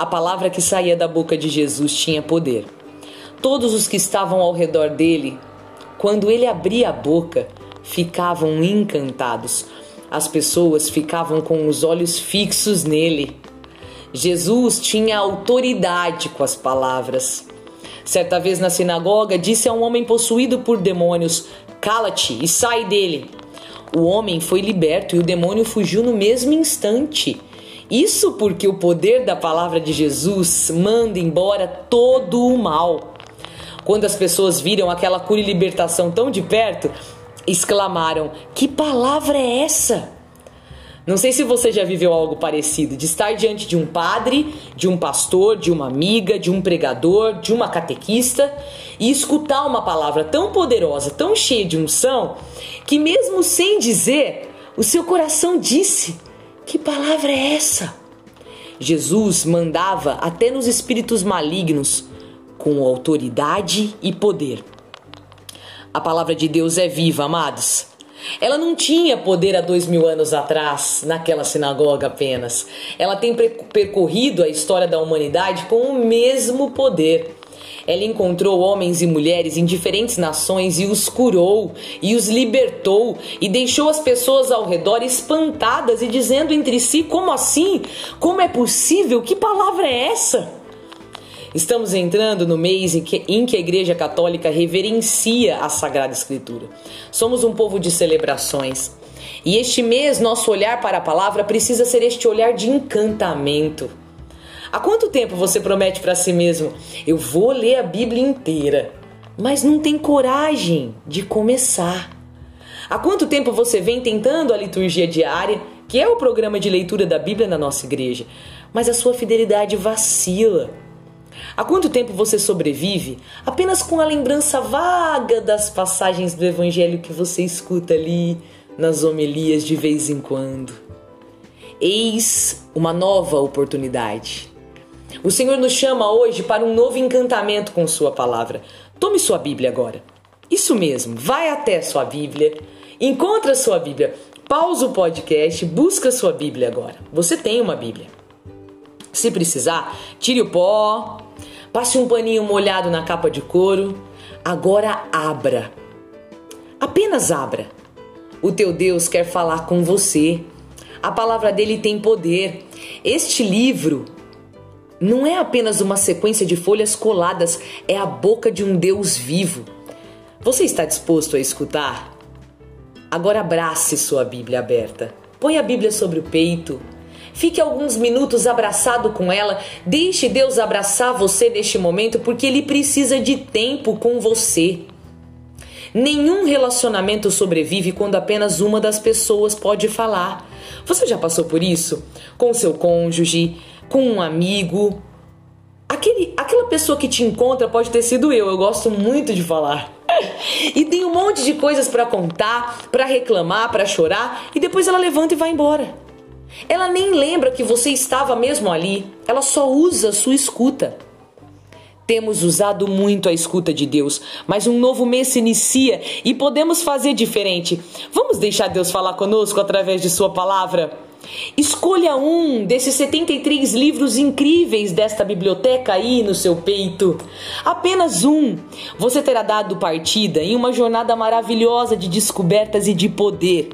A palavra que saía da boca de Jesus tinha poder. Todos os que estavam ao redor dele, quando ele abria a boca, ficavam encantados. As pessoas ficavam com os olhos fixos nele. Jesus tinha autoridade com as palavras. Certa vez na sinagoga, disse a um homem possuído por demônios: Cala-te e sai dele. O homem foi liberto e o demônio fugiu no mesmo instante. Isso porque o poder da palavra de Jesus manda embora todo o mal. Quando as pessoas viram aquela cura e libertação tão de perto, exclamaram: Que palavra é essa? Não sei se você já viveu algo parecido, de estar diante de um padre, de um pastor, de uma amiga, de um pregador, de uma catequista e escutar uma palavra tão poderosa, tão cheia de unção, que mesmo sem dizer, o seu coração disse: que palavra é essa? Jesus mandava até nos espíritos malignos com autoridade e poder. A palavra de Deus é viva, amados. Ela não tinha poder há dois mil anos atrás, naquela sinagoga apenas. Ela tem percorrido a história da humanidade com o mesmo poder. Ela encontrou homens e mulheres em diferentes nações e os curou e os libertou e deixou as pessoas ao redor espantadas e dizendo entre si: como assim? Como é possível? Que palavra é essa? Estamos entrando no mês em que, em que, a Igreja Católica reverencia a Sagrada Escritura. Somos um povo de celebrações. E este mês, nosso olhar para a palavra precisa ser este olhar de encantamento. Há quanto tempo você promete para si mesmo: eu vou ler a Bíblia inteira, mas não tem coragem de começar? Há quanto tempo você vem tentando a liturgia diária, que é o programa de leitura da Bíblia na nossa igreja, mas a sua fidelidade vacila? Há quanto tempo você sobrevive apenas com a lembrança vaga das passagens do Evangelho que você escuta ali nas homilias de vez em quando? Eis uma nova oportunidade. O Senhor nos chama hoje para um novo encantamento com Sua palavra. Tome sua Bíblia agora. Isso mesmo, vai até sua Bíblia, encontra sua Bíblia, pausa o podcast, busca sua Bíblia agora. Você tem uma Bíblia. Se precisar, tire o pó, passe um paninho molhado na capa de couro. Agora abra. Apenas abra. O teu Deus quer falar com você. A palavra dele tem poder. Este livro não é apenas uma sequência de folhas coladas, é a boca de um Deus vivo. Você está disposto a escutar? Agora abrace sua Bíblia aberta. Põe a Bíblia sobre o peito. Fique alguns minutos abraçado com ela. Deixe Deus abraçar você neste momento, porque Ele precisa de tempo com você. Nenhum relacionamento sobrevive quando apenas uma das pessoas pode falar. Você já passou por isso? Com seu cônjuge, com um amigo. Aquele, aquela pessoa que te encontra pode ter sido eu, eu gosto muito de falar. E tem um monte de coisas para contar, para reclamar, para chorar, e depois ela levanta e vai embora. Ela nem lembra que você estava mesmo ali, ela só usa sua escuta. Temos usado muito a escuta de Deus, mas um novo mês se inicia e podemos fazer diferente. Vamos deixar Deus falar conosco através de Sua palavra? Escolha um desses 73 livros incríveis desta biblioteca aí no seu peito. Apenas um. Você terá dado partida em uma jornada maravilhosa de descobertas e de poder.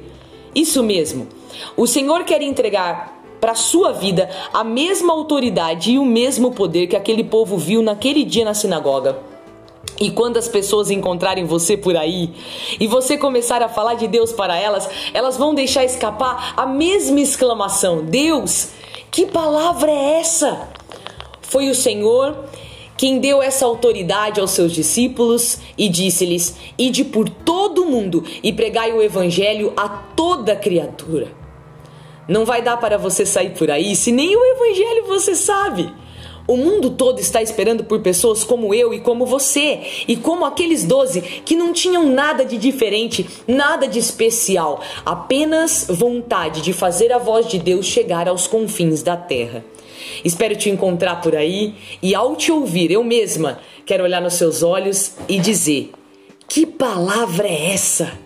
Isso mesmo. O Senhor quer entregar para sua vida a mesma autoridade e o mesmo poder que aquele povo viu naquele dia na sinagoga. E quando as pessoas encontrarem você por aí e você começar a falar de Deus para elas, elas vão deixar escapar a mesma exclamação: Deus, que palavra é essa? Foi o Senhor quem deu essa autoridade aos seus discípulos e disse-lhes: Ide por todo o mundo e pregai o evangelho a toda criatura. Não vai dar para você sair por aí se nem o evangelho você sabe. O mundo todo está esperando por pessoas como eu e como você, e como aqueles doze que não tinham nada de diferente, nada de especial, apenas vontade de fazer a voz de Deus chegar aos confins da terra. Espero te encontrar por aí e, ao te ouvir, eu mesma quero olhar nos seus olhos e dizer: Que palavra é essa?